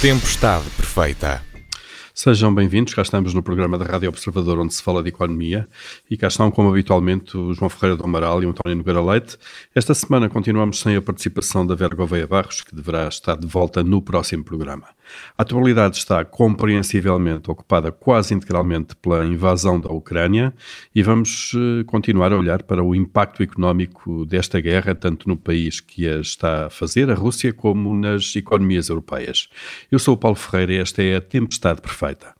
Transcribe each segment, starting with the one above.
Tempestade Perfeita. Sejam bem-vindos, cá estamos no programa da Rádio Observador onde se fala de economia e cá estão, como habitualmente, o João Ferreira do Amaral e o António Nogueira Leite. Esta semana continuamos sem a participação da Vera Gouveia Barros, que deverá estar de volta no próximo programa. A atualidade está compreensivelmente ocupada quase integralmente pela invasão da Ucrânia e vamos eh, continuar a olhar para o impacto económico desta guerra, tanto no país que a está a fazer, a Rússia, como nas economias europeias. Eu sou o Paulo Ferreira e esta é a Tempestade Perfeita.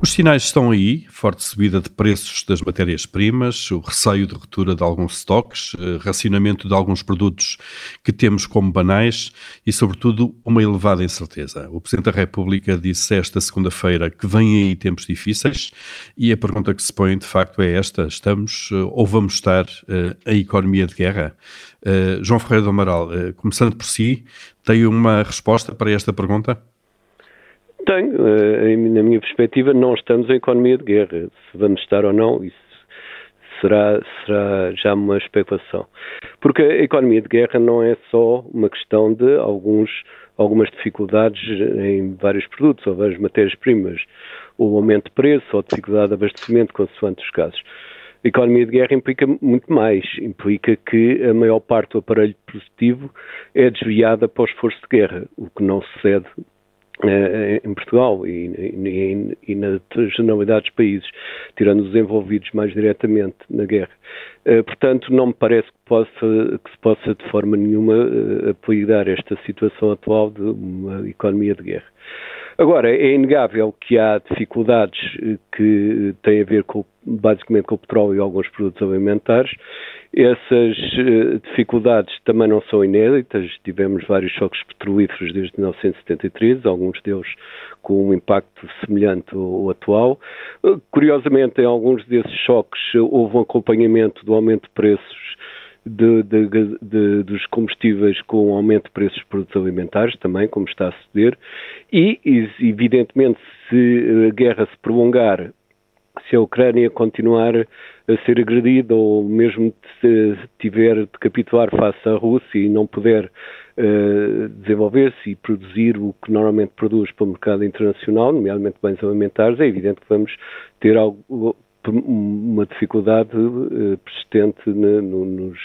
Os sinais estão aí, forte subida de preços das matérias-primas, o receio de ruptura de alguns estoques, eh, racionamento de alguns produtos que temos como banais e, sobretudo, uma elevada incerteza. O Presidente da República disse esta segunda-feira que vêm aí tempos difíceis e a pergunta que se põe, de facto, é esta: estamos eh, ou vamos estar uh, em economia de guerra? João Ferreira do Amaral, começando por si, tem uma resposta para esta pergunta? Tenho. Eh, na minha perspectiva, não estamos em economia de guerra. Se vamos estar ou não, isso será, será já uma especulação. Porque a economia de guerra não é só uma questão de alguns, algumas dificuldades em vários produtos ou várias matérias-primas, ou aumento de preço ou dificuldade de abastecimento, consoante os casos. A economia de guerra implica muito mais. Implica que a maior parte do aparelho produtivo é desviada para o esforço de guerra, o que não sucede em Portugal e, e, e, na generalidade dos países, tirando os envolvidos mais diretamente na guerra. Eh, portanto, não me parece que, possa, que se possa de forma nenhuma eh, apelidar esta situação atual de uma economia de guerra. Agora, é inegável que há dificuldades que têm a ver com, basicamente com o petróleo e alguns produtos alimentares. Essas uh, dificuldades também não são inéditas. Tivemos vários choques petrolíferos desde 1973, alguns deles com um impacto semelhante ao atual. Curiosamente, em alguns desses choques houve um acompanhamento do aumento de preços de, de, dos combustíveis com aumento de preços de produtos alimentares, também, como está a suceder, e, evidentemente, se a guerra se prolongar, se a Ucrânia continuar a ser agredida ou mesmo se tiver de capitular face à Rússia e não puder uh, desenvolver-se e produzir o que normalmente produz para o mercado internacional, nomeadamente bens alimentares, é evidente que vamos ter algo, uma dificuldade uh, persistente ne, no, nos,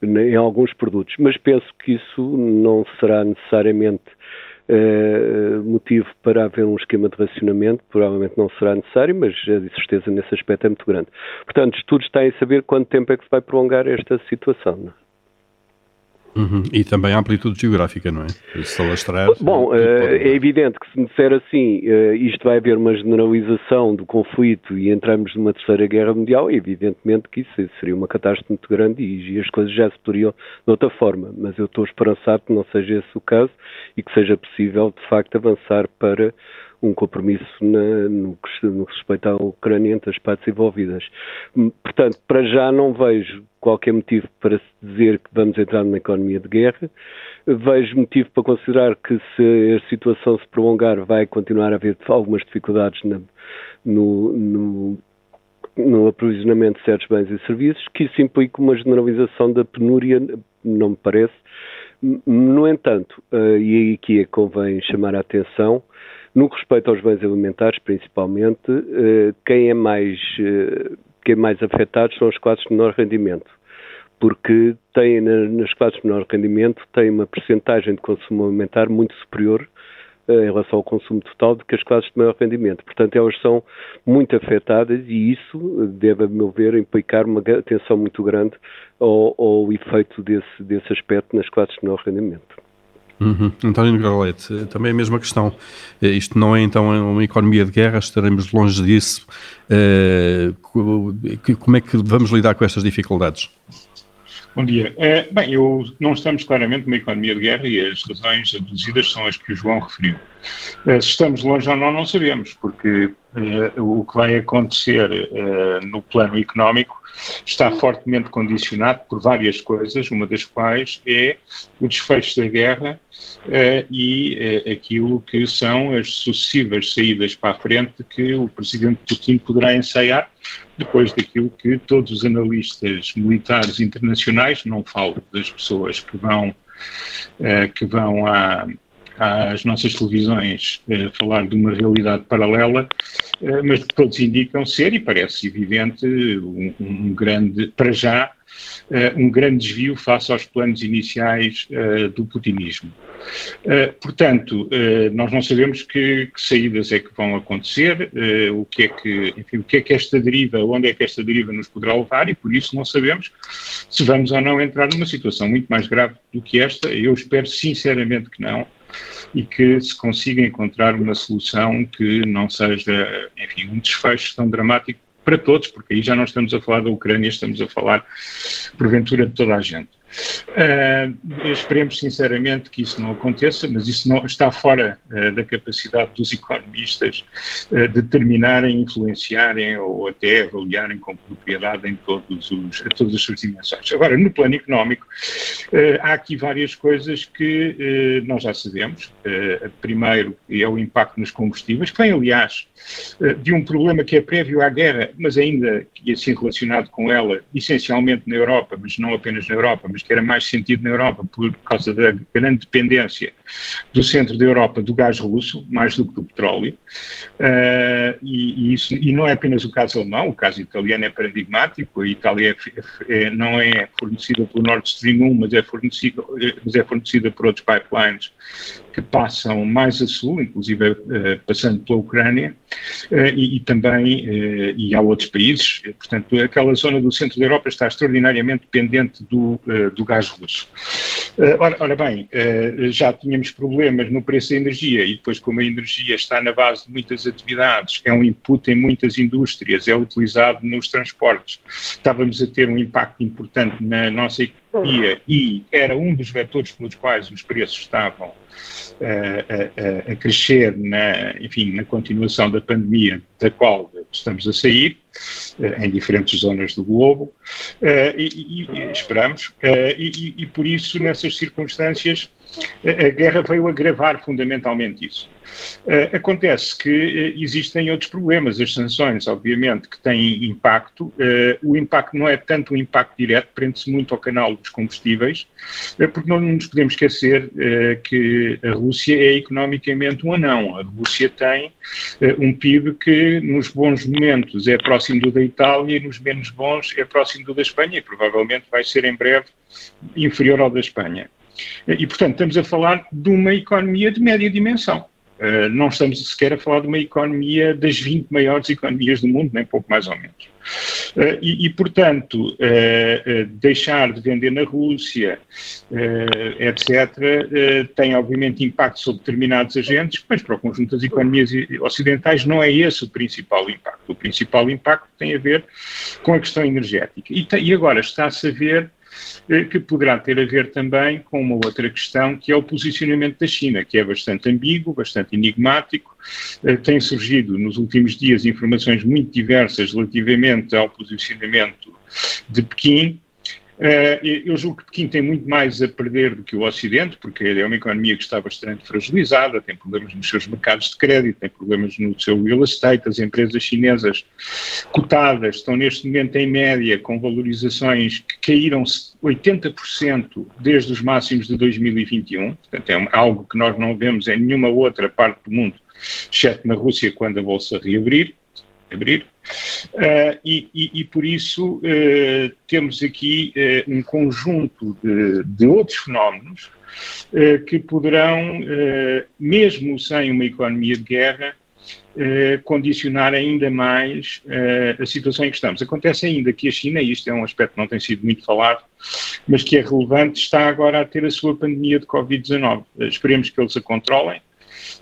ne, em alguns produtos. Mas penso que isso não será necessariamente uh, motivo para haver um esquema de racionamento, provavelmente não será necessário, mas a certeza nesse aspecto é muito grande. Portanto, estudos têm a saber quanto tempo é que se vai prolongar esta situação. Não? Uhum. E também a amplitude geográfica, não é? Se alastrar. Bom, é, é evidente que se me disser assim, uh, isto vai haver uma generalização do conflito e entramos numa terceira guerra mundial, evidentemente que isso seria uma catástrofe muito grande e, e as coisas já se poderiam de outra forma. Mas eu estou esperançado que não seja esse o caso e que seja possível, de facto, avançar para um compromisso na, no, que, no que respeita à Ucrânia entre as partes envolvidas. Portanto, para já não vejo qualquer motivo para se dizer que vamos entrar numa economia de guerra. Vejo motivo para considerar que se a situação se prolongar vai continuar a haver algumas dificuldades na, no, no, no aprovisionamento de certos bens e serviços, que isso implica uma generalização da penúria, não me parece. No entanto, uh, e aqui é que convém chamar a atenção, no que respeita aos bens alimentares, principalmente, uh, quem é mais uh, quem é mais afetado são as classes de menor rendimento, porque têm, nas classes de menor rendimento têm uma percentagem de consumo alimentar muito superior eh, em relação ao consumo total do que as classes de maior rendimento. Portanto, elas são muito afetadas e isso deve, a meu ver, implicar uma atenção muito grande ao, ao efeito desse, desse aspecto nas classes de menor rendimento. Uhum. António Galete, também a mesma questão. Eh, isto não é então uma economia de guerra, estaremos longe disso. Uh, como é que vamos lidar com estas dificuldades? Bom dia. Uh, bem, eu, não estamos claramente numa economia de guerra e as razões aduzidas são as que o João referiu. Se estamos longe ou não, não sabemos, porque o que vai acontecer no plano económico está fortemente condicionado por várias coisas, uma das quais é o desfecho da guerra e aquilo que são as sucessivas saídas para a frente que o presidente Putin poderá ensaiar depois daquilo que todos os analistas militares internacionais, não falo das pessoas que vão, que vão à, às nossas televisões eh, falar de uma realidade paralela, eh, mas todos indicam ser, e parece evidente, um, um grande, para já, uh, um grande desvio face aos planos iniciais do putinismo. Portanto, nós não sabemos que, que, saídas é que vão acontecer, o que é que, enfim, o que é que esta deriva, onde é que esta deriva nos poderá levar, e por isso não sabemos se vamos ou não entrar numa situação muito mais grave do que esta. Eu espero sinceramente que não e que se consiga encontrar uma solução que não seja, enfim, um desfecho tão dramático para todos, porque aí já não estamos a falar da Ucrânia, estamos a falar, porventura, de toda a gente. Uh, esperemos sinceramente que isso não aconteça, mas isso não, está fora uh, da capacidade dos economistas uh, de determinarem, influenciarem ou até avaliarem com propriedade em todos os, todas as suas dimensões. Agora, no plano económico, há aqui várias coisas que nós já sabemos. primeiro é o impacto nos combustíveis, que vem, aliás, de um problema que é prévio à guerra, mas ainda e assim relacionado com ela, essencialmente na Europa, mas não apenas na Europa, mas que era mais sentido na Europa por causa da grande dependência do centro da Europa do gás russo, mais do que do petróleo. Uh, e, e, isso, e não é apenas o caso alemão, o caso italiano é paradigmático. A Itália é, é, não é fornecida pelo Nord Stream 1, mas é fornecida, mas é fornecida por outros pipelines que passam mais a sul, inclusive uh, passando pela Ucrânia, uh, e, e, também e há outros países. Portanto, aquela zona do centro da Europa está extraordinariamente dependente do, do gás russo. Ora, ora, bem, já tínhamos temos problemas no preço da energia e depois como a energia está na base de muitas atividades, é um input em muitas indústrias, é utilizado nos transportes, estávamos a ter um impacto importante na nossa economia e era um dos vetores pelos quais os preços estavam a, a, a, crescer na, enfim, na continuação da pandemia da qual estamos a sair, em diferentes zonas do globo, e, e esperamos, e, e, por isso, nessas circunstâncias, a guerra veio agravar fundamentalmente isso. Acontece que uh, existem outros problemas. As sanções, obviamente, que têm impacto. Uh, o impacto não é tanto um impacto direto, prende-se muito ao canal dos combustíveis, porque não nos podemos esquecer que a Rússia é economicamente um anão. A Rússia tem um PIB que, nos bons momentos, é próximo do da Itália e nos menos bons é próximo do da Espanha e provavelmente vai ser em breve inferior ao da Espanha. E, portanto, estamos a falar de uma economia de média dimensão. Uh, não estamos sequer a falar de uma economia das 20 maiores economias do mundo, nem pouco mais ou menos. Uh, e, e, portanto, uh, deixar de vender na Rússia, etc., tem obviamente impacto sobre determinados agentes, mas para o conjunto das economias ocidentais não é esse o principal impacto. O principal impacto tem a ver com a questão energética. E, e agora está-se a ver que poderá ter a ver também com uma outra questão, que é o posicionamento da China, que é bastante ambíguo, bastante enigmático. Eh, tem surgido nos últimos dias informações muito diversas relativamente ao posicionamento de Pequim, eh, eu julgo que Pequim tem muito mais a perder do que o Ocidente, porque é uma economia que está bastante fragilizada, tem problemas nos seus mercados de crédito, tem problemas no seu real estate, as empresas chinesas cotadas estão neste momento em média com valorizações que caíram 80% desde os máximos de 2021, portanto é algo que nós não vemos em nenhuma outra parte do mundo, exceto na Rússia quando a bolsa reabrir abrir. Uh, e, e, e, por isso uh, temos aqui uh, um conjunto de, de outros fenómenos que poderão, mesmo sem uma economia de guerra, condicionar ainda mais a situação em que estamos. Acontece ainda que a China, e isto é um aspecto que não tem sido muito falado, mas que é relevante, está agora a ter a sua pandemia de Covid-19. Esperemos que eles a controlem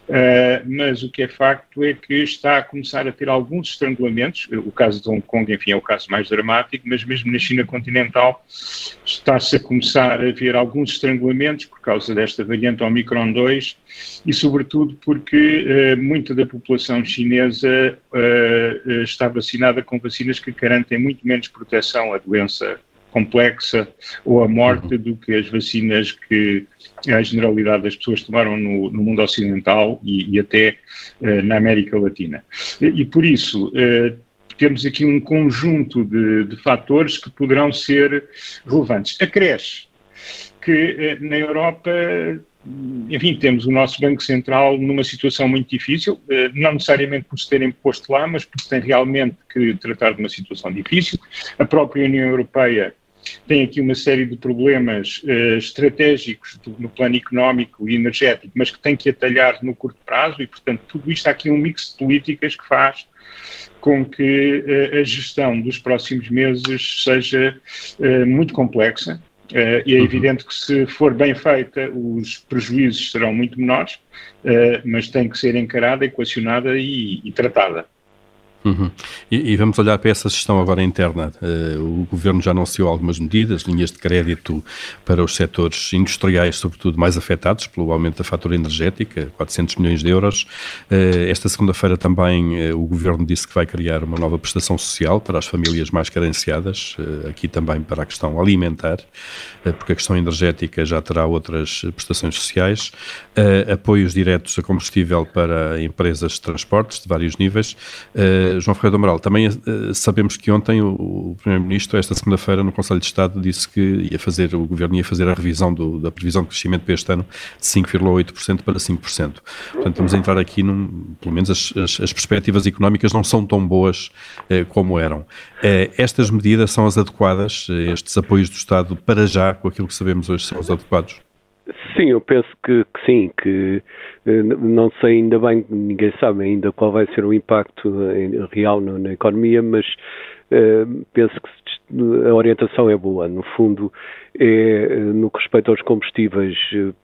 Uh, mas o que é facto é que está a começar a ter alguns estrangulamentos. O caso de Hong Kong, enfim, é o caso mais dramático, mas mesmo na China continental está-se a começar a ver alguns estrangulamentos por causa desta variante Omicron 2 e, sobretudo, porque uh, muita da população chinesa uh, está vacinada com vacinas que garantem muito menos proteção à doença complexa ou a morte uhum. do que as vacinas que a generalidade das pessoas tomaram no, no mundo ocidental e, e até uh, na América Latina. E, e por isso, uh, temos aqui um conjunto de, de, fatores que poderão ser relevantes. Acresce que uh, na Europa enfim, temos o nosso Banco Central numa situação muito difícil, não necessariamente por se terem posto lá, mas porque tem realmente que tratar de uma situação difícil. A própria União Europeia tem aqui uma série de problemas uh, estratégicos do, no plano económico e energético, mas que tem que atalhar no curto prazo e, portanto, tudo isto há aqui um mix de políticas que faz com que uh, a gestão dos próximos meses seja uh, muito complexa. E é uhum. evidente que, se for bem feita, os prejuízos serão muito menores, mas tem que ser encarada, equacionada e, e tratada. Uhum. E, e, vamos olhar para essa gestão agora interna. Uh, o Governo já anunciou algumas medidas, linhas de crédito para os setores industriais, sobretudo mais afetados pelo aumento da fatura energética, 400 milhões de euros. Uh, esta segunda-feira também uh, o Governo disse que vai criar uma nova prestação social para as famílias mais carenciadas, aqui também para a questão alimentar, porque a questão energética já terá outras prestações sociais. apoios diretos a combustível para empresas de transportes de vários níveis João Ferreira do Amaral, também uh, sabemos que ontem o, Primeiro-Ministro, esta segunda-feira, no Conselho de Estado, disse que ia fazer, o Governo ia fazer a revisão do, da previsão de crescimento para este ano de 5,8% para 5%. Portanto, estamos a entrar aqui, num, pelo menos as, as, as perspectivas económicas não são tão boas uh, como eram. Estas medidas são as adequadas, estes apoios do Estado, para já, com aquilo que sabemos hoje, são os adequados? Sim, eu penso que, que, sim, que não sei ainda bem, ninguém sabe ainda qual vai ser o impacto real na, na economia, mas penso que a orientação é boa. No fundo, é, no que respeita aos combustíveis,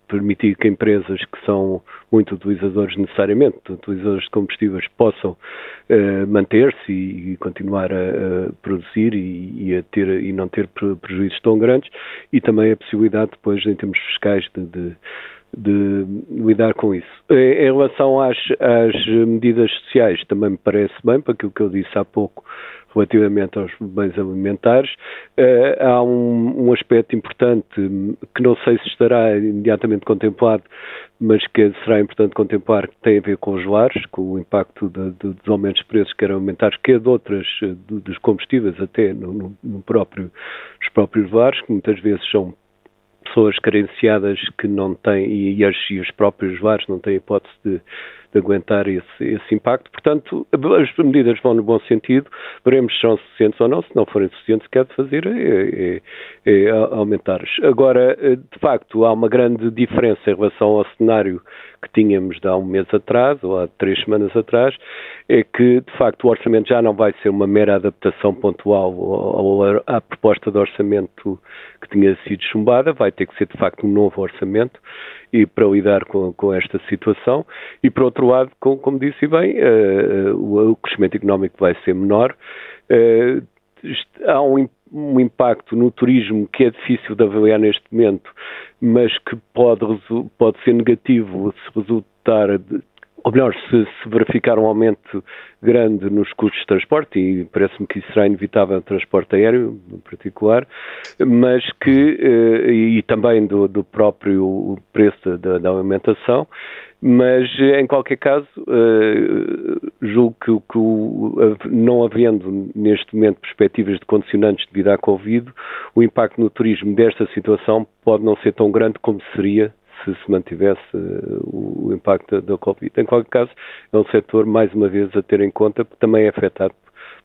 permitir que empresas que são muito utilizadores necessariamente, utilizadores de combustíveis, possam uh, manter-se e, continuar a, a produzir e, e, a ter, e não ter prejuízos tão grandes, e também a possibilidade depois, em termos fiscais, de, de de lidar com isso. Em relação às, às, medidas sociais, também me parece bem, para aquilo que eu disse há pouco relativamente aos bens alimentares, uh, há um, um, aspecto importante que não sei se estará imediatamente contemplado, mas que será importante contemplar, que tem a ver com os lares, com o impacto de, de, dos aumentos de preços, quer alimentares, quer de outras, de, dos combustíveis até no, no, no próprio, nos próprios lares, que muitas vezes são pessoas carenciadas que não têm, e, as, e os próprios lares não têm hipótese de aguentar esse, esse, impacto. Portanto, as medidas vão no bom sentido, veremos se são suficientes ou não, se não forem suficientes, o que há de fazer é, é, é aumentar-os. Agora, de facto, há uma grande diferença em relação ao cenário que tínhamos de há um mês atrás, ou há três semanas atrás, é que, de facto, o orçamento já não vai ser uma mera adaptação pontual à proposta de orçamento que tinha sido chumbada, vai ter que ser, de facto, um novo orçamento e para lidar com, com esta situação. E, por outro lado, com, como disse bem, uh, o, o, crescimento económico vai ser menor. Uh, há um, um, impacto no turismo que é difícil de avaliar neste momento, mas que pode, pode ser negativo se resultar de, ou melhor, se, se, verificar um aumento grande nos custos de transporte, e parece-me que isso será inevitável no transporte aéreo, em particular, mas que, eh, e também do, do próprio preço da, da, alimentação, mas em qualquer caso, eh, julgo que, que não havendo neste momento perspectivas de condicionantes devido à Covid, o impacto no turismo desta situação pode não ser tão grande como seria se se mantivesse uh, o impacto da Covid. Em qualquer caso, é um setor, mais uma vez, a ter em conta, que também é afetado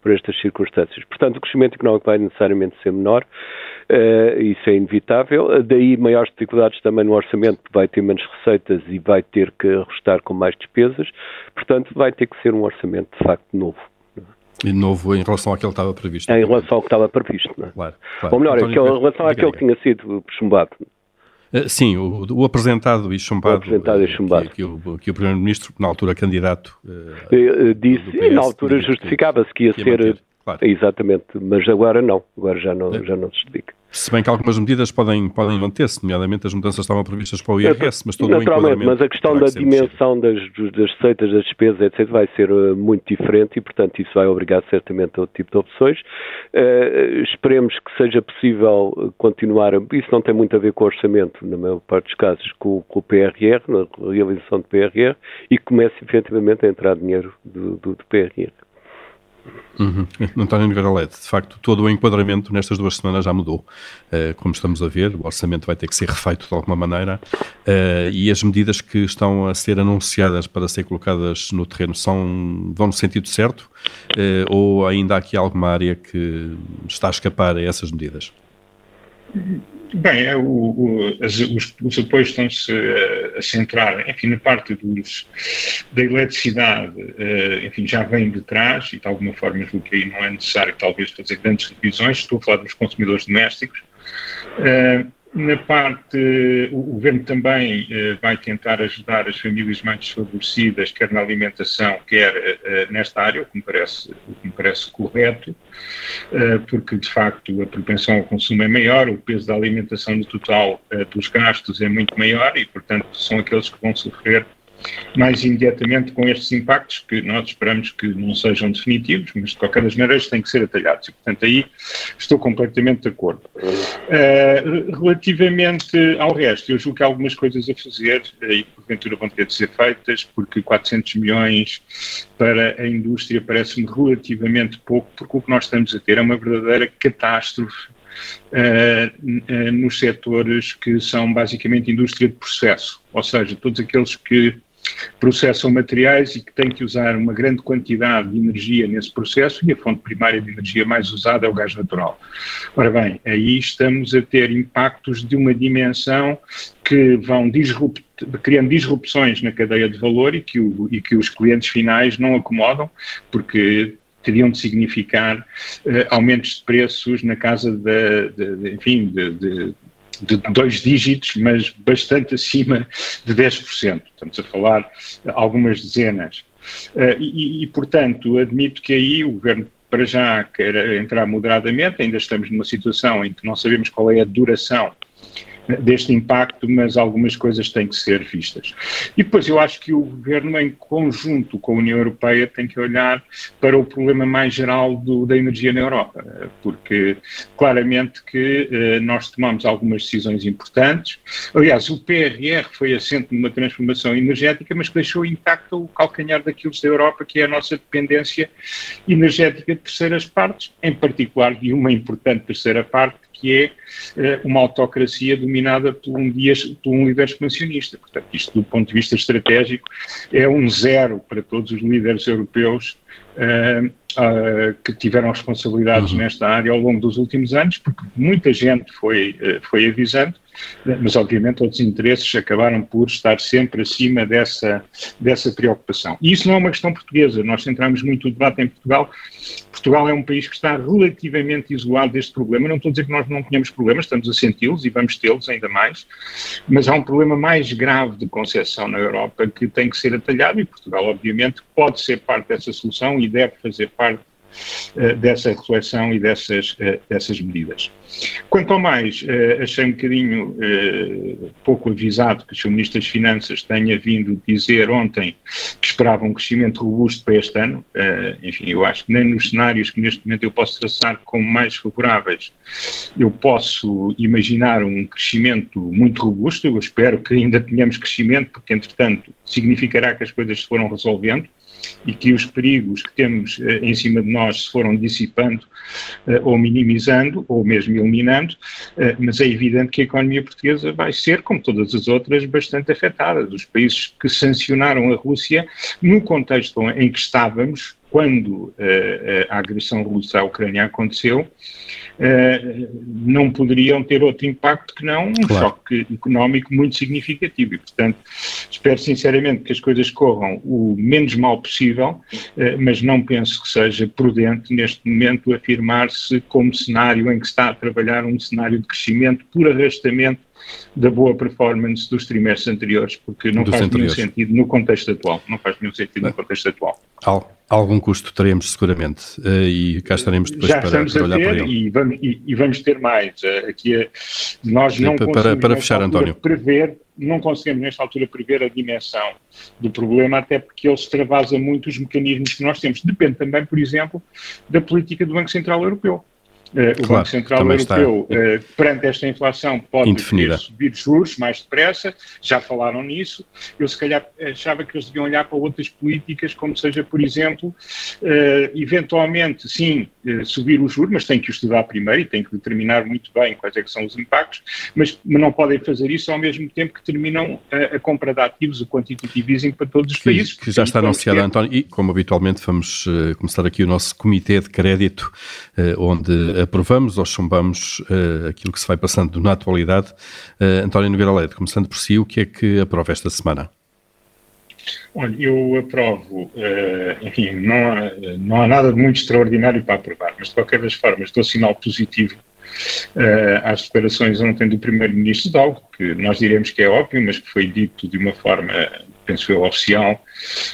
por estas circunstâncias. Portanto, o crescimento económico vai necessariamente ser menor, uh, isso é inevitável. Daí maiores dificuldades também no orçamento, porque vai ter menos receitas e vai ter que ajustar com mais despesas. Portanto, vai ter que ser um orçamento de facto novo. E novo em relação àquele que estava previsto. Em relação ao que estava previsto, não é? Claro, claro. Ou melhor, António, em relação àquele que tinha sido chumbado. Uh, sim, o, o, apresentado e chumbado, o apresentado e chumbado. Que, que, o, que o Primeiro-Ministro, na altura candidato, uh, disse, e na altura justificava-se que ia, que ia ser Claro. Exatamente, mas agora não, agora já não, é. já não se justifica. Se bem que algumas medidas podem, podem manter-se, nomeadamente as mudanças estavam previstas para o IRS, mas todo Naturalmente, mas a questão da dimensão das, das receitas, das despesas, etc., vai ser uh, muito diferente e, portanto, isso vai obrigar certamente a outro tipo de opções. Uh, esperemos que seja possível continuar, isso não tem muito a ver com o orçamento, na maior parte dos casos, com, com o PRR, na realização do PRR, e comece efetivamente a entrar dinheiro do, do, do PRR. Uhum. António Nogueira Leite, de facto, todo o enquadramento nestas duas semanas já mudou. Uh, como estamos a ver, o orçamento vai ter que ser refeito de alguma maneira uh, e as medidas que estão a ser anunciadas para ser colocadas no terreno são, vão no sentido certo uh, ou ainda há aqui alguma área que está a escapar a essas medidas? Bem, é o, o, as, os, os, apoios estão-se a, a, centrar, enfim, na parte dos, da eletricidade, uh, enfim, já vem de trás e de alguma forma julgo que aí não é necessário talvez fazer grandes revisões, estou a falar dos consumidores domésticos. Uh, na parte, o governo também uh, vai tentar ajudar as famílias mais desfavorecidas, quer na alimentação, quer uh, nesta área, o que me parece, o que me parece correto, porque de facto a propensão ao consumo é maior, o peso da alimentação no total dos gastos é muito maior e, portanto, são aqueles que vão sofrer mais imediatamente com estes impactos, que nós esperamos que não sejam definitivos, mas de qualquer das maneiras têm que ser atalhados. E, portanto, aí estou completamente de acordo. Uh, relativamente ao resto, eu julgo que há algumas coisas a fazer eh, e, porventura, vão ter de ser feitas, porque 400 milhões para a indústria parece-me relativamente pouco, porque o que nós estamos a ter é uma verdadeira catástrofe Uh, uh, nos setores que são basicamente indústria de processo, ou seja, todos aqueles que processam materiais e que têm que usar uma grande quantidade de energia nesse processo e a fonte primária de energia mais usada é o gás natural. Ora bem, aí estamos a ter impactos de uma dimensão que vão disrupt, criando disrupções na cadeia de valor e que, o, e que os clientes finais não acomodam, porque teriam de significar uh, aumentos de preços na casa de, de, de enfim, de, de dois dígitos, mas bastante acima de 10%. Estamos a falar algumas dezenas. Uh, e, e, portanto, admito que aí o governo para já quer entrar moderadamente, ainda estamos numa situação em que não sabemos qual é a duração deste impacto, mas algumas coisas têm que ser vistas. E depois eu acho que o governo, em conjunto com a União Europeia, tem que olhar para o problema mais geral do, da energia na Europa, porque claramente que eh, nós tomamos algumas decisões importantes. Aliás, o PRR foi assente numa transformação energética, mas que deixou intacto o calcanhar daquilo da Europa, que é a nossa dependência energética de terceiras partes, em particular de uma importante terceira parte, que é eh, uma autocracia dominada por um, dia, por um líder expansionista. Portanto, isto do ponto de vista estratégico é um zero para todos os líderes europeus que tiveram responsabilidades uhum. nesta área ao longo dos últimos anos, porque muita gente foi, uh, foi avisando, mas obviamente outros interesses acabaram por estar sempre acima dessa, dessa preocupação. E isso não é uma questão portuguesa, nós centramos muito o debate em Portugal. Portugal é um país que está relativamente isolado deste problema. Não estou a dizer que nós não tenhamos problemas, estamos a senti-los e vamos tê-los ainda mais, mas há um problema mais grave de concepção na Europa que tem que ser atalhado e Portugal, obviamente, pode ser parte dessa solução e deve fazer parte uh, dessa reflexão e dessas, uh, dessas medidas. Quanto ao mais, uh, achei um bocadinho pouco avisado que o Sr. Ministro das Finanças tenha vindo dizer ontem que esperava um crescimento robusto para este ano. enfim, eu acho que nem nos cenários que neste momento eu posso traçar como mais favoráveis, eu posso imaginar um crescimento muito robusto. Eu espero que ainda tenhamos crescimento, porque entretanto significará que as coisas se foram resolvendo e que os perigos que temos eh, em cima de nós se foram dissipando eh, ou minimizando ou mesmo eliminando, eh, mas é evidente que a economia portuguesa vai ser, como todas as outras, bastante afetada. Dos países que sancionaram a Rússia, no contexto em que estávamos, quando a agressão russa à Ucrânia aconteceu, uh, não poderiam ter outro impacto que não um claro. choque económico muito significativo. E, portanto, espero sinceramente que as coisas corram o menos mal possível, uh, mas não penso que seja prudente neste momento afirmar-se como cenário em que está a trabalhar um cenário de crescimento por arrastamento da boa performance dos trimestres anteriores, porque não dos faz anteriores. nenhum sentido no contexto atual. Não faz nenhum sentido no contexto atual. Algum custo teremos seguramente eh, e cá estaremos depois Já para, para olhar para ele. E vamos, e, e vamos ter mais. Eh, aqui é, nós não para, conseguimos para fechar, António. prever, não conseguimos nesta altura prever a dimensão do problema, até porque ele extravasa muito os mecanismos que nós temos. Depende também, por exemplo, da política do Banco Central Europeu. Uh, o claro, Banco Central Europeu, uh, perante esta inflação, pode subir juros mais depressa, já falaram nisso. Eu, se calhar, achava que eles deviam olhar para outras políticas, como seja, por exemplo, uh, eventualmente, sim, subir os juros, mas tem que estudar primeiro e tem que determinar muito bem quais é são os impactos, mas não podem fazer isso ao mesmo tempo que terminam a, a compra de ativos, o quantitative easing para todos os que, países. Que já está anunciado, António, e como habitualmente vamos começar aqui o nosso comitê de crédito, onde aprovamos ou chumbamos uh, aquilo que se vai passando na atualidade. Uh, António Nogueira Leite, começando por si, o que é que aprova esta semana? Olha, eu aprovo, uh, enfim, não há, não há nada de muito extraordinário para aprovar, mas de qualquer das formas dou sinal positivo uh, às declarações ontem do Primeiro-Ministro de algo que nós diremos que é óbvio, mas que foi dito de uma forma, penso eu, oficial,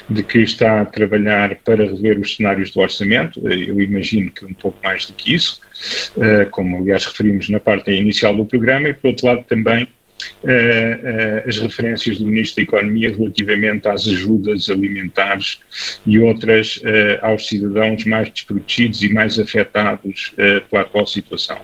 de que está a trabalhar para rever os cenários do orçamento. Eu imagino que um pouco mais do que isso, como aliás referimos na parte inicial do programa, e por outro lado também as referências do Ministro da Economia relativamente às ajudas alimentares e outras aos cidadãos mais desprotegidos e mais afetados pela atual situação.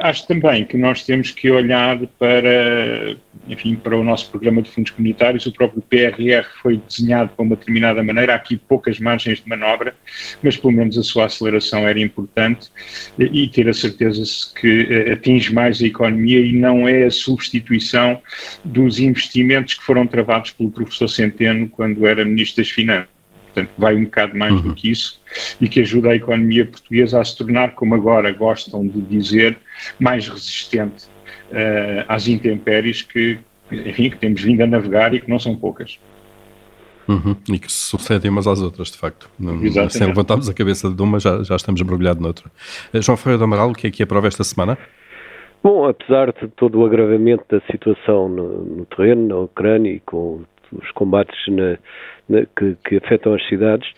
acho também que nós temos que olhar para, enfim, para o nosso programa de fundos comunitários. O próprio PRR foi desenhado de uma determinada maneira, há aqui poucas margens de manobra, mas pelo menos a sua aceleração era importante e ter a certeza que atinge mais a economia e não é a substituição dos investimentos que foram travados pelo professor Centeno quando era Ministro das Finanças. Portanto, vai um bocado mais uhum. do que isso e que ajuda a economia portuguesa a se tornar, como agora gostam de dizer, mais resistente uh, às intempéries que, enfim, que temos vindo a navegar e que não são poucas. Uhum. E que se sucedem umas às outras, de facto. Exatamente. Sem levantarmos a cabeça de uma, já, já estamos mergulhados noutra. Uh, João Ferreira do Amaral, o que é que aprova esta semana? Bom, apesar de todo o agravamento da situação no, no terreno, na Ucrânia e com os combates na, na, que, que, afetam as cidades,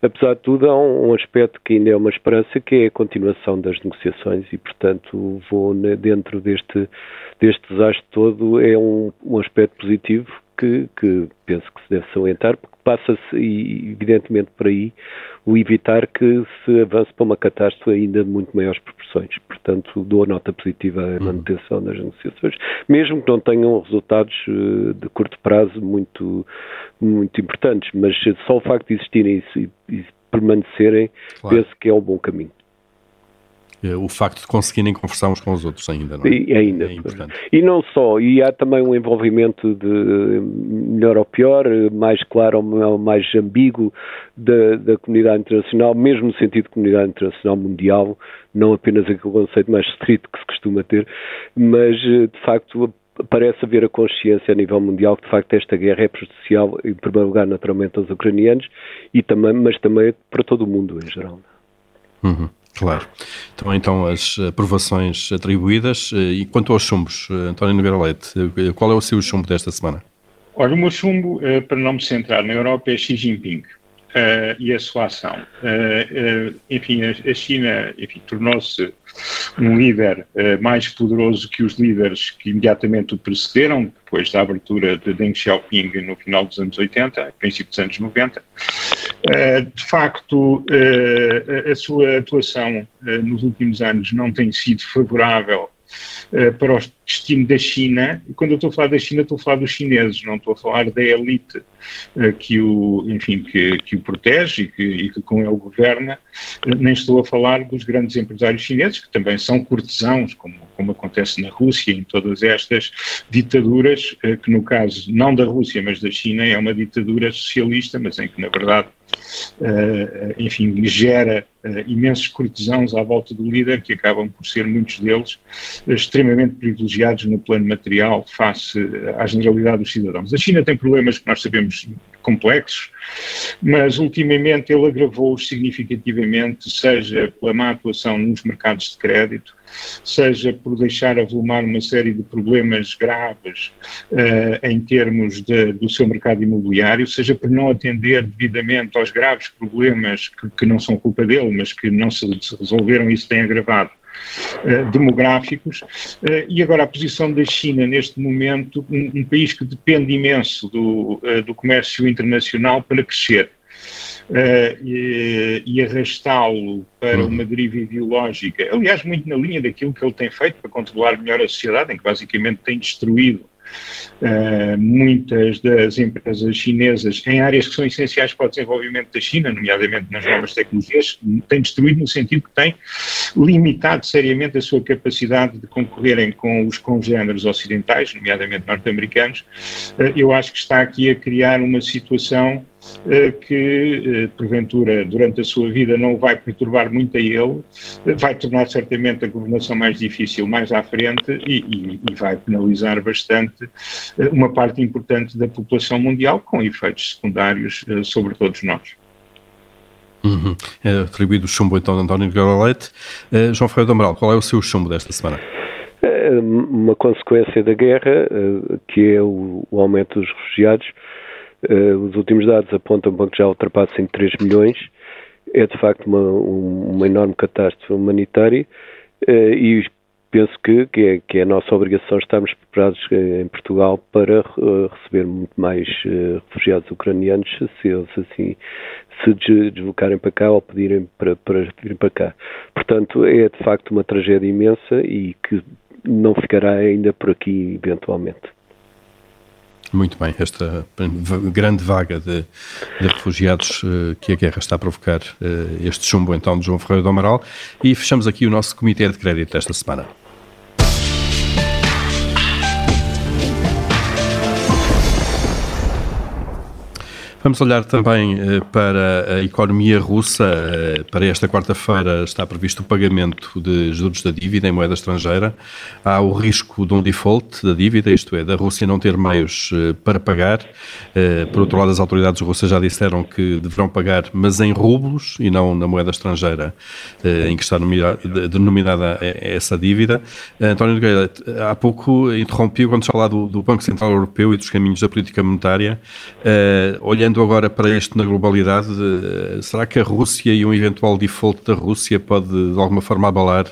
apesar de tudo, há um, um, aspecto que ainda é uma esperança, que é a continuação das negociações e, portanto, vou dentro deste, deste desastre todo, é um, um aspecto positivo que, que, penso que se deve salientar, porque passa-se, evidentemente, por aí o evitar que se avance para uma catástrofe ainda de muito maiores proporções. Portanto, dou a nota positiva à uhum. manutenção das negociações, mesmo que não tenham resultados eh, de curto prazo muito, muito importantes, mas só o facto de existirem e, e permanecerem, claro. penso que é um bom caminho. Eh, o facto de conseguirem conversar uns com os outros ainda, não é? E, ainda. É importante. E não só, e há também um envolvimento de melhor ou pior, mais claro ou mais ambíguo da, da comunidade internacional, mesmo no sentido de comunidade internacional mundial, não apenas aquele conceito mais restrito que se costuma ter, mas eh, de facto parece haver a consciência a nível mundial que de facto esta guerra é prejudicial, em primeiro lugar naturalmente aos ucranianos, e também, mas também para todo o mundo em geral. Uhum. Claro. Então, então as aprovações atribuídas. Eh, e quanto aos chumbos, eh, António Nogueira Leite, eh, qual é o seu chumbo desta semana? Olha, o meu chumbo, para não me centrar na Europa, é Xi Jinping. Uh, e a sua ação. Uh, uh, enfim, a, a China tornou-se um líder mais poderoso que os líderes que imediatamente o precederam, depois da abertura de Deng Xiaoping no final dos anos 80, princípio dos anos 90. De facto, a sua atuação nos últimos anos não tem sido favorável para o destino da China. E quando eu estou a falar da China, estou a falar dos chineses, não estou a falar da elite que o, enfim, que, que o protege e que, e que com ele governa, nem estou a falar dos grandes empresários chineses, que também são cortesãos, como, como acontece na Rússia, em todas estas ditaduras, que no caso não da Rússia, mas da China, é uma ditadura socialista, mas em que, na verdade, enfim, gera uh, imensos cortesãos à volta do líder, que acabam por ser muitos deles extremamente privilegiados no plano material face à generalidade dos cidadãos. A China tem problemas que nós sabemos complexos, mas ultimamente ele agravou-os significativamente, seja pela má atuação nos mercados de crédito, seja por deixar avolumar uma série de problemas graves uh, em termos de, do seu mercado imobiliário, seja por não atender devidamente aos graves problemas que, que não são culpa dele, mas que não se, se resolveram e isso tem agravado Uh, demográficos, uh, e agora a posição da China neste momento, um, um país que depende imenso do, uh, do comércio internacional para crescer. e, e arrastá-lo para uhum. uma deriva ideológica, aliás, muito na linha daquilo que ele tem feito para controlar melhor a sociedade, em que basicamente tem destruído Uh, muitas das empresas chinesas em áreas que são essenciais para o desenvolvimento da China, nomeadamente nas novas tecnologias, tem destruído no sentido que tem limitado seriamente a sua capacidade de concorrerem com os congêneres ocidentais, nomeadamente norte-americanos. Uh, eu acho que está aqui a criar uma situação que, eh, porventura, durante a sua vida não vai perturbar muito a ele, eh, vai tornar certamente a governação mais difícil mais à frente e, e, e vai penalizar bastante uma parte importante da população mundial, com efeitos secundários sobre todos nós. Uhum. É atribuído o chumbo então de António Nogueira Leite. Uh, João Ferreira do Amaral, qual é o seu chumbo desta semana? É uma consequência da guerra, que é o aumento dos refugiados, Uh, os últimos dados apontam que já ultrapassem 3 milhões. É de facto uma, uma enorme catástrofe humanitária uh, e penso que, que, é, que é a nossa obrigação estarmos preparados eh, em Portugal para receber muito mais refugiados ucranianos se eles assim se deslocarem para cá ou pedirem para, para vir para cá. Portanto, é de facto uma tragédia imensa e que não ficará ainda por aqui eventualmente. Muito bem, esta grande vaga de, de refugiados uh, que a guerra está a provocar, uh, este chumbo então de João Ferreira do Amaral, e fechamos aqui o nosso Comitê de Crédito desta semana. Vamos olhar também uh, para a economia russa. Uh, para esta quarta-feira está previsto o pagamento de juros da dívida em moeda estrangeira. Há o risco de um default da dívida, isto é, da Rússia não ter meios uh, para pagar. por outro lado, as autoridades russas já disseram que deverão pagar, mas em rublos e não na moeda estrangeira em que está denominada essa dívida. António Nogueira, há pouco interrompiu quando se falava do, do, Banco Central Europeu e dos caminhos da política monetária. olhando olhando agora para isto na globalidade, eh, será que a Rússia e um eventual default da Rússia pode de alguma forma abalar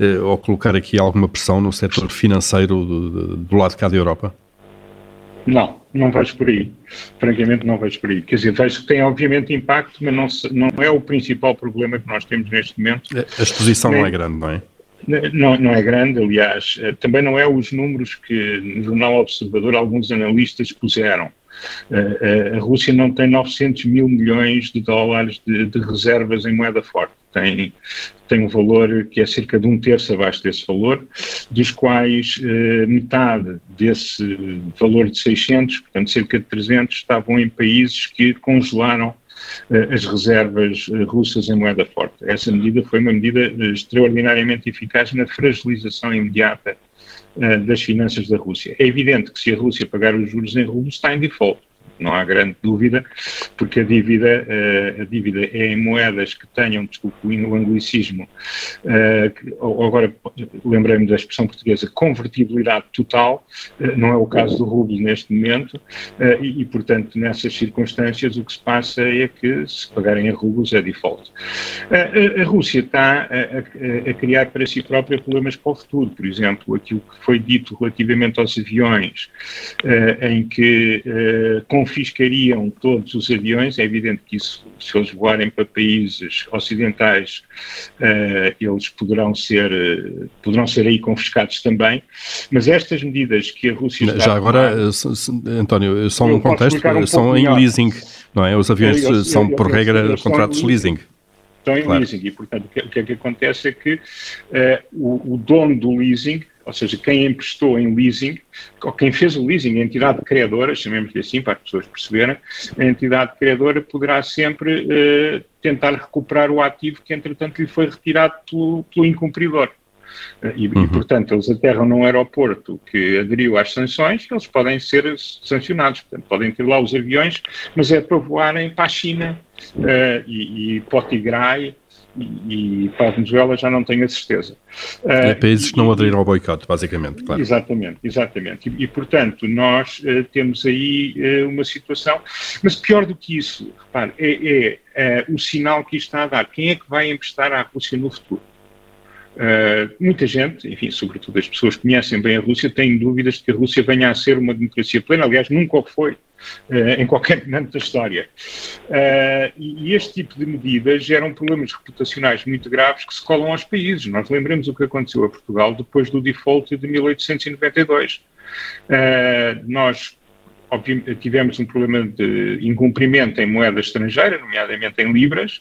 eh, ou colocar aqui alguma pressão no setor financeiro do, do lado de cá da Europa? Não, não vejo por aí. Francamente, não vejo por aí. Quer dizer, vejo que tem obviamente impacto, mas não, não é o principal problema que nós temos neste momento. A exposição Nem, não é grande, não é? Não, não é grande, aliás. Eh, também não é os números que no Jornal Observador alguns analistas puseram. A, Rússia não tem 900 mil milhões de dólares de, de, reservas em moeda forte. Tem, tem um valor que é cerca de um terço abaixo desse valor, dos quais eh, metade desse valor de 600, portanto cerca de 300, estavam em países que congelaram eh, as reservas eh, russas em moeda forte. Essa medida foi uma medida eh, extraordinariamente eficaz na fragilização imediata das finanças da Rússia. É evidente que se a Rússia pagar os juros em rublos está em default não há grande dúvida, porque a dívida, uh, a dívida é em moedas que tenham, desculpe o anglicismo, uh, ou agora lembrei-me da expressão portuguesa, convertibilidade total, uh, não é o caso do rublo neste momento, e, e, portanto, nessas circunstâncias o que se passa é que se pagarem em rublos é default. A, a Rússia está a, a, a, criar para si própria problemas para o futuro, por exemplo, aquilo que foi dito relativamente aos aviões, em que confiscariam todos os aviões. É evidente que isso, se eles voarem para países ocidentais, uh, eles poderão ser, uh, poderão ser aí confiscados também. Mas estas medidas que a Rússia está Já agora, tomar, eh, António, só um contexto, um são em leasing, não é? Os aviões eu, eu, são, eu, por regra, contratos de leasing. Estão em claro. leasing e, portanto, o que, o que, é que acontece é que uh, o, o dono do leasing ou seja, quem emprestou em leasing, ou quem fez o leasing, a entidade criadora, chamemos-lhe assim para as pessoas perceberem, a entidade criadora poderá sempre uh, tentar recuperar o ativo que, entretanto, lhe foi retirado pelo, pelo incumpridor. E, uhum. e, portanto, eles aterram num aeroporto que aderiu às sanções, eles podem ser sancionados, portanto, podem ter lá os aviões, mas é para voarem para a China uh, e, e para o Tigray e, e para a Venezuela já não tenho a certeza. Uh, é países que não aderiram ao boicote, basicamente, claro. Exatamente, exatamente. E, e portanto, nós uh, temos aí uh, uma situação, mas pior do que isso, repare, é, é o sinal que isto está a dar. Quem é que vai emprestar à Rússia no futuro? Uh, muita gente, enfim, sobretudo as pessoas que conhecem bem a Rússia, têm dúvidas de que a Rússia venha a ser uma democracia plena. Aliás, nunca o foi uh, em qualquer momento da história. Uh, e, este tipo de medidas geram problemas reputacionais muito graves que se colam aos países. Nós lembramos o que aconteceu a Portugal depois do default de 1892. nós tivemos um problema de incumprimento em moeda estrangeira, nomeadamente em libras,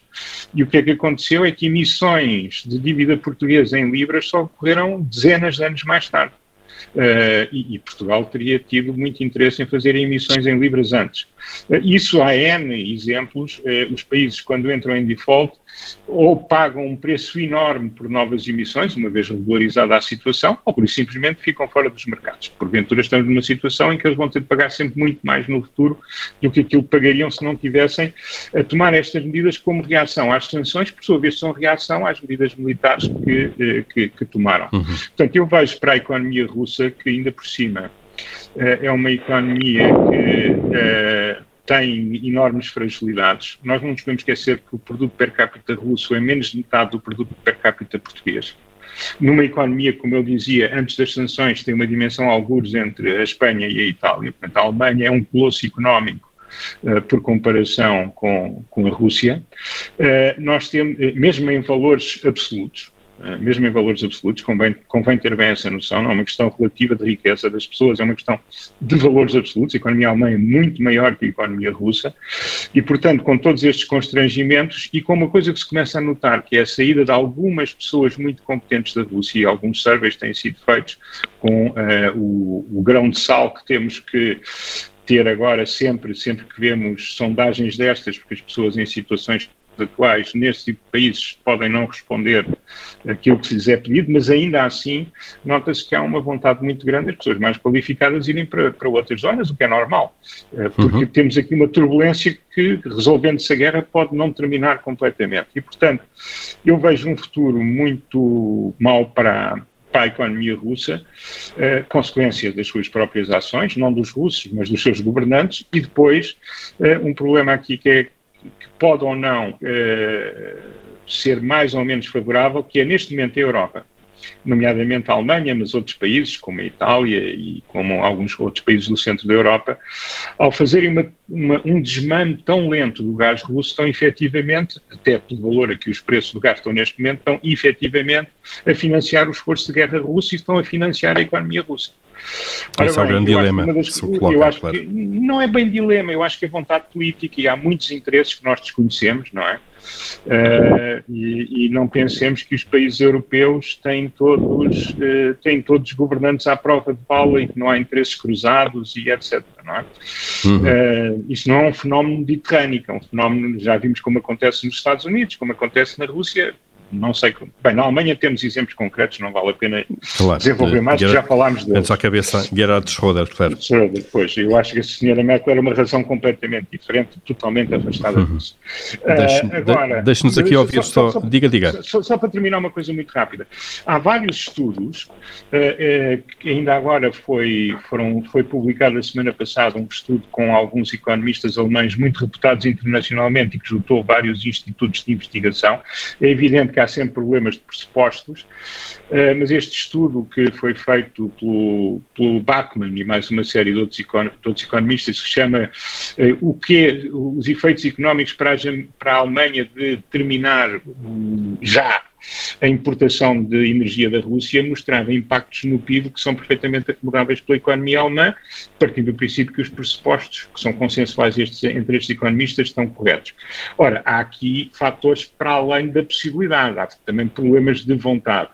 e o que é que aconteceu é que emissões de dívida portuguesa em libras só ocorreram dezenas de anos mais tarde. Uh, e, e, Portugal teria tido muito interesse em fazer emissões em libras antes. Uh, isso há N exemplos. Uh, os países, quando entram em default, ou pagam um preço enorme por novas emissões, uma vez regularizada a situação, ou por isso simplesmente ficam fora dos mercados. Porventura estamos numa situação em que eles vão ter de pagar sempre muito mais no futuro do que aquilo que pagariam se não tivessem a tomar estas medidas como reação às sanções, que por sua vez são reação às medidas militares que, eh, que, que tomaram. Uhum. Portanto, eu vejo para a economia russa que ainda por cima eh, é uma economia que eh, tem enormes fragilidades. Nós não nos podemos esquecer que o produto per capita russo é menos de metade do produto per capita português. Numa economia, como eu dizia, antes das sanções, tem uma dimensão algures entre a Espanha e a Itália. Portanto, a Alemanha é um colosso económico Uh, por comparação com, com a Rússia, uh, nós temos, mesmo em valores absolutos, eh, mesmo em valores absolutos, convém, convém ter bem essa noção, não é uma questão relativa de riqueza das pessoas, é uma questão de valores absolutos. A economia alemã é muito maior que a economia russa e, portanto, com todos estes constrangimentos e com uma coisa que se começa a notar, que é a saída de algumas pessoas muito competentes da Rússia e alguns surveys têm sido feitos com uh, o, o grão de sal que temos que ter agora sempre, sempre que vemos sondagens destas, porque as pessoas em situações atuais nesse tipo de países podem não responder aquilo que se lhes é pedido, mas ainda assim nota-se que há uma vontade muito grande das pessoas mais qualificadas irem para, para outras zonas, o que é normal, eh, porque uhum. temos aqui uma turbulência que, resolvendo-se a guerra, pode não terminar completamente. E, portanto, eu vejo um futuro muito mau para, para a economia russa, eh, consequência das suas próprias ações, não dos russos, mas dos seus governantes, e depois eh, um problema aqui que é que pode ou não eh, ser mais ou menos favorável, que é neste momento a Europa, nomeadamente a Alemanha, mas outros países, como a Itália e como alguns outros países do centro da Europa, ao fazerem uma, uma, um desmame tão lento do gás russo, estão efetivamente, até pelo valor a que os preços do gás estão neste momento, estão efetivamente a financiar o esforço de guerra russo e estão a financiar a economia russa. Ora, Esse é o grande dilema. Das, coloca, acho claro. não é bem dilema, eu acho que é vontade política e há muitos interesses que nós desconhecemos, não é? Uh, e, e, não pensemos que os países europeus têm todos, uh, têm todos governantes à prova de bala e que não há interesses cruzados e etc. Não é? Uhum. Uh, isso não é um fenómeno mediterrâneo, é um fenómeno, já vimos como acontece nos Estados Unidos, como acontece na Rússia, não sei. Bem, na Alemanha temos exemplos concretos, não vale a pena claro. desenvolver mais, Gerard, já falámos deles. Antes à cabeça, Gerhard Schroeder, claro. Schroeder, pois. Eu acho que a senhora Merkel era uma razão completamente diferente, totalmente afastada uhum. disso. Uh, Deixe-nos aqui ouvir só, só, só, diga, diga. Só, só, para terminar uma coisa muito rápida. Há vários estudos, uh, uh, que ainda agora foi, foram, foi publicado a semana passada um estudo com alguns economistas alemães muito reputados internacionalmente e que juntou vários institutos de investigação. É evidente que há sempre problemas de pressupostos, uh, mas este estudo que foi feito pelo, pelo Bachmann e mais uma série de outros, de outros economistas, que chama uh, o que os efeitos económicos para a, para a Alemanha de terminar já a importação de energia da Rússia mostrava impactos no PIB que são perfeitamente acomodáveis pela economia alemã, partindo do princípio que os pressupostos que são consensuais estes, entre estes economistas estão corretos. Ora, há aqui fatores para além da possibilidade, há também problemas de vontade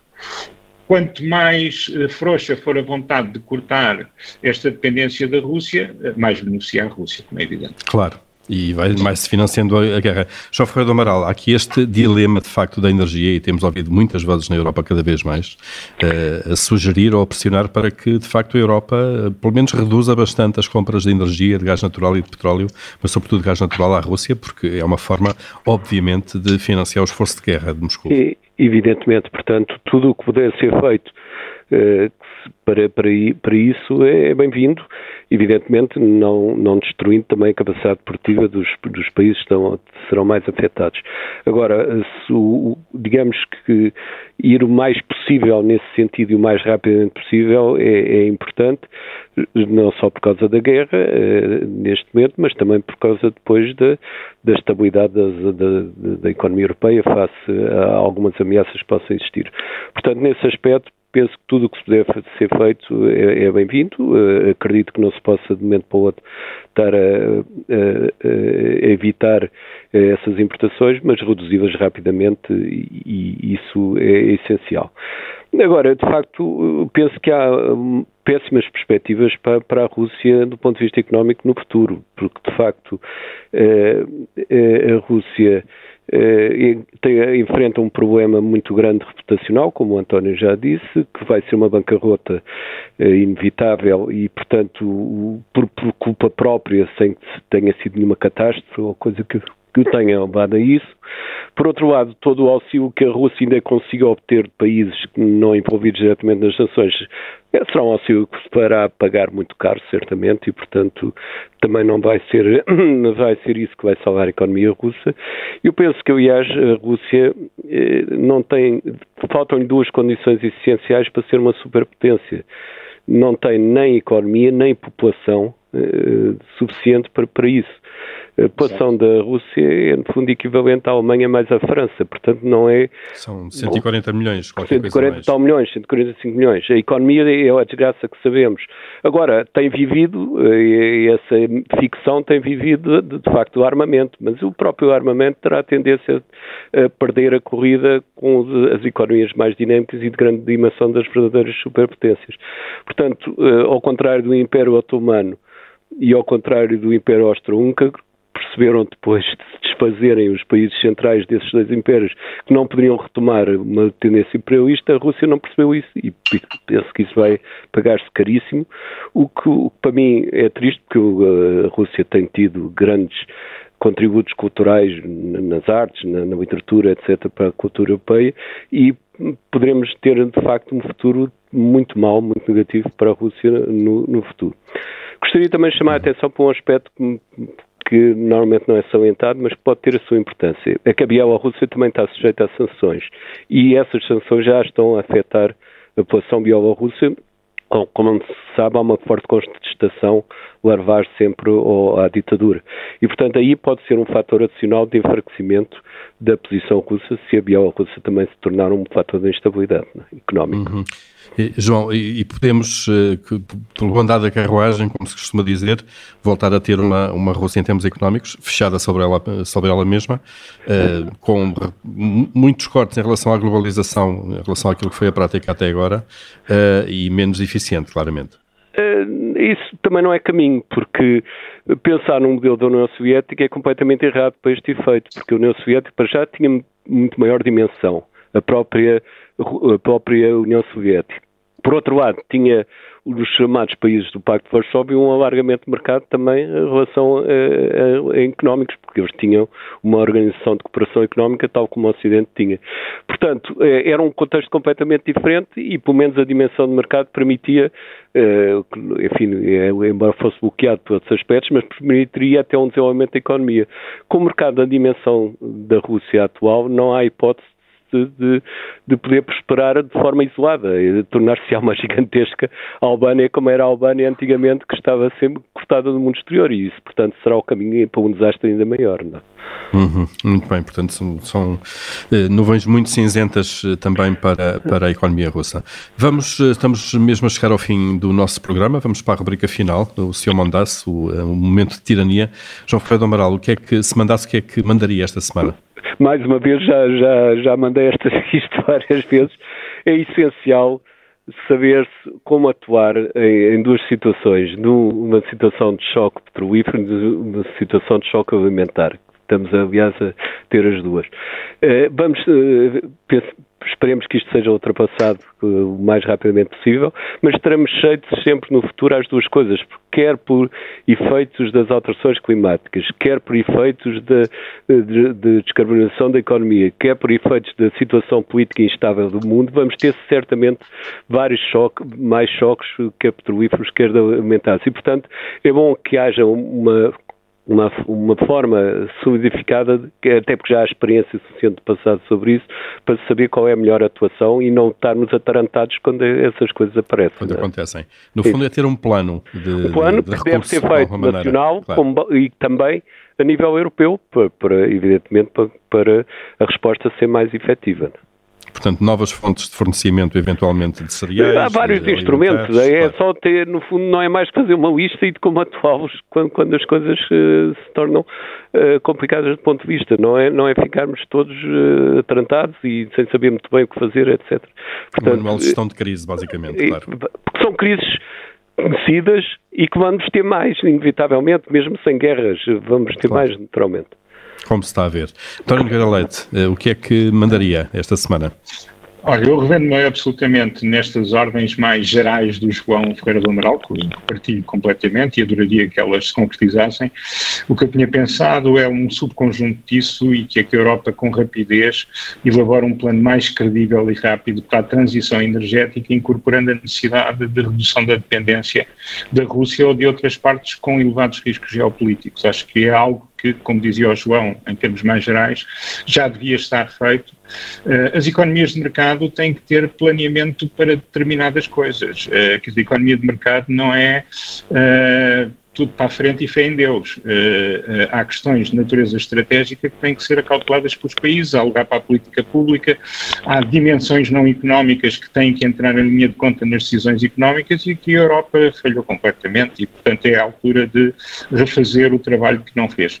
quanto mais uh, frouxa for a vontade de cortar esta dependência da Rússia, uh, mais beneficia a Rússia, como é evidente. Claro. E vai mais financiando a guerra. João Ferreira do Amaral, há aqui este dilema de facto da energia, e temos ouvido muitas vozes na Europa cada vez mais, uh, a sugerir ou a pressionar para que de facto a Europa, uh, pelo menos, reduza bastante as compras de energia, de gás natural e de petróleo, mas sobretudo de gás natural à Rússia, porque é uma forma, obviamente, de financiar o esforço de guerra de Moscou. E, evidentemente, portanto, tudo o que puder ser feito para, para, para isso é, é bem-vindo, evidentemente não, não destruindo também a capacidade produtiva dos, dos países que estão, serão mais afetados. Agora, se o, digamos que ir o mais possível nesse sentido e o mais rapidamente possível é, é importante, não só por causa da guerra eh, neste momento, mas também por causa depois da, da estabilidade da, da, da economia europeia face a algumas ameaças que possam existir. Portanto, nesse aspecto, penso que tudo o que se puder ser feito é, é bem-vindo. Uh, acredito que não se possa, de momento para o outro, estar a, a, a evitar eh, essas importações, mas reduzi-las rapidamente e, e, isso é essencial. Agora, de facto, penso que há hum, péssimas perspectivas para, para, a Rússia do ponto de vista económico no futuro, porque, de facto, eh, a Rússia eh, tem, enfrenta um problema muito grande reputacional, como o António já disse, que vai ser uma bancarrota eh, inevitável e, portanto, por, por, culpa própria, sem que tenha sido nenhuma catástrofe ou coisa que, que tenha levado a isso. Por outro lado, todo o auxílio que a Rússia ainda consiga obter de países não envolvidos diretamente nas sanções é, será um auxílio que se fará pagar muito caro, certamente, e, portanto, também não vai ser, vai ser isso que vai salvar a economia russa. Eu penso que, aliás, a Rússia eh, não tem, faltam-lhe duas condições essenciais para ser uma superpotência. Não tem nem economia, nem população eh, suficiente para, para isso. A população da Rússia é, no fundo, equivalente à Alemanha mais à França, portanto não é... São 140 milhões, qualquer 140 tal milhões, 145 milhões. A economia é a desgraça que sabemos. Agora, tem vivido, eh, essa ficção tem vivido, de, de facto, o armamento, mas o próprio armamento terá a tendência a perder a corrida com as economias mais dinâmicas e de grande dimensão das verdadeiras superpotências. Portanto, eh, ao contrário do Império Otomano, e ao contrário do Império Austro-Húngaro, perceberam depois de se desfazerem os países centrais desses dois impérios que não poderiam retomar uma tendência imperialista, a Rússia não percebeu isso e penso que isso vai pagar-se caríssimo, o que, o que para mim é triste porque a Rússia tem tido grandes contributos culturais nas artes, na, na literatura, etc., para a cultura europeia e poderemos ter de facto um futuro muito mau, muito negativo para a Rússia no, no futuro. Gostaria também de chamar a atenção para um aspecto que, que normalmente não é salientado, mas pode ter a sua importância. É que a Bielorrússia também está sujeita a sanções e essas sanções já estão a afetar a população bielorrussa como se sabe, há uma forte contestação larvar sempre à ditadura. E, portanto, aí pode ser um fator adicional de enfraquecimento da posição russa se a Bielorrússia também se tornar um fator de instabilidade né, económica. Uhum. João, e, podemos, uh, que, pelo andar da carruagem, como se costuma dizer, voltar a ter uma, uma Rússia em termos económicos, fechada sobre ela, sobre ela mesma, uh, com muitos cortes em relação à globalização, em relação àquilo que foi a prática até agora, uh, e menos eficiente, claramente. Isso também não é caminho, porque pensar num modelo da União Soviética é completamente errado para este efeito, porque a União Soviética, para já, tinha muito maior dimensão. A própria a própria União Soviética. Por outro lado, tinha os chamados países do Pacto de Varsóvia um alargamento de mercado também em relação a, a, a, económicos, porque eles tinham uma organização de cooperação económica tal como o Ocidente tinha. Portanto, eh, era um contexto completamente diferente e, pelo menos, a dimensão de mercado permitia, eh, enfim, eh, embora fosse bloqueado por outros aspectos, mas permitiria até um desenvolvimento da economia. Com o mercado da dimensão da Rússia atual, não há hipótese de, de poder prosperar de forma isolada e tornar-se uma gigantesca Albânia como era a Albânia antigamente, que estava sempre cortada do mundo exterior e isso, portanto, será o caminho para um desastre ainda maior. Não é? Uhum, muito bem, portanto, são, são eh, nuvens muito cinzentas eh, também para, para a economia russa. Vamos, eh, estamos mesmo a chegar ao fim do nosso programa, vamos para a rubrica final, o Sr. Mandasse, o, o momento de tirania. João Ferreira Amaral, o que é que, se mandasse, o que é que mandaria esta semana? Mais uma vez, já, já, já mandei esta, isto várias vezes, é essencial saber como atuar em, em, duas situações, numa situação de choque petrolífero numa situação de choque alimentar. Estamos, aliás, a ter as duas. Eh, vamos, eh, esperemos que isto seja ultrapassado eh, o mais rapidamente possível, mas estaremos cheios sempre no futuro às duas coisas, quer por efeitos das alterações climáticas, quer por efeitos de, de, de descarbonização da economia, quer por efeitos da situação política instável do mundo, vamos ter certamente vários choques, mais choques, quer petrolíferos, quer alimentares. E, portanto, é bom que haja uma uma, uma forma solidificada, até porque já há experiência suficiente de passado sobre isso, para saber qual é a melhor atuação e não estarmos atarantados quando essas coisas aparecem. Quando é? acontecem. No fundo, é ter um plano de. Um plano de que deve ser feito nacional claro. como, e também a nível europeu, para, para evidentemente, para, para, a resposta ser mais efetiva. Portanto, novas fontes de fornecimento, eventualmente, de cereais. Há vários instrumentos. É claro. só ter, no fundo, não é mais fazer uma lista e de como atuá-los quando, quando, as coisas uh, se tornam uh, complicadas do ponto de vista. Não é, não é ficarmos todos uh, atrantados e sem saber muito bem o que fazer, etc. Portanto, uma de gestão de crise, basicamente, claro. São crises conhecidas e que vamos ter mais, inevitavelmente, mesmo sem guerras, vamos ter claro. mais, naturalmente. Como se está a ver. António Nogueira Leite, eh, o que é que mandaria esta semana? Olha, eu revendo-me absolutamente nestas ordens mais gerais do João Ferreira do Amaral, que partilho completamente e adoraria que elas se concretizassem. O que eu tinha pensado é um subconjunto disso e que, é que a Europa, com rapidez, elabora um plano mais credível e rápido para a transição energética, incorporando a necessidade de redução da dependência da Rússia ou de outras partes com elevados riscos geopolíticos. Acho que é algo que, como dizia o João, em termos mais gerais, já devia estar feito. Uh, as economias de mercado têm que ter planeamento para determinadas coisas. Que a economia de mercado não é uh, tudo para a frente e fé em Deus. Uh, há questões de natureza estratégica que têm que ser acauteladas pelos países, há lugar para a política pública, há dimensões não económicas que têm que entrar em linha de conta nas decisões económicas e que a Europa falhou completamente e, portanto, é a altura de refazer o trabalho que não fez.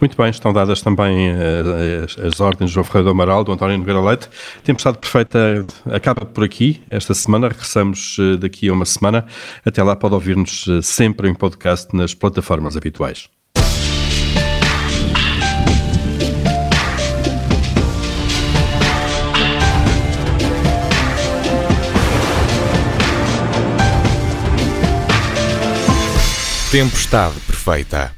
Muito bem, estão dadas também uh, as, as, ordens do João Ferreira do Amaral, do António Nogueira Leite. Tempestade Perfeita acaba por aqui esta semana, regressamos uh, daqui a uma semana. Até lá pode ouvir-nos uh, sempre em podcast nas plataformas habituais. Tempestade Perfeita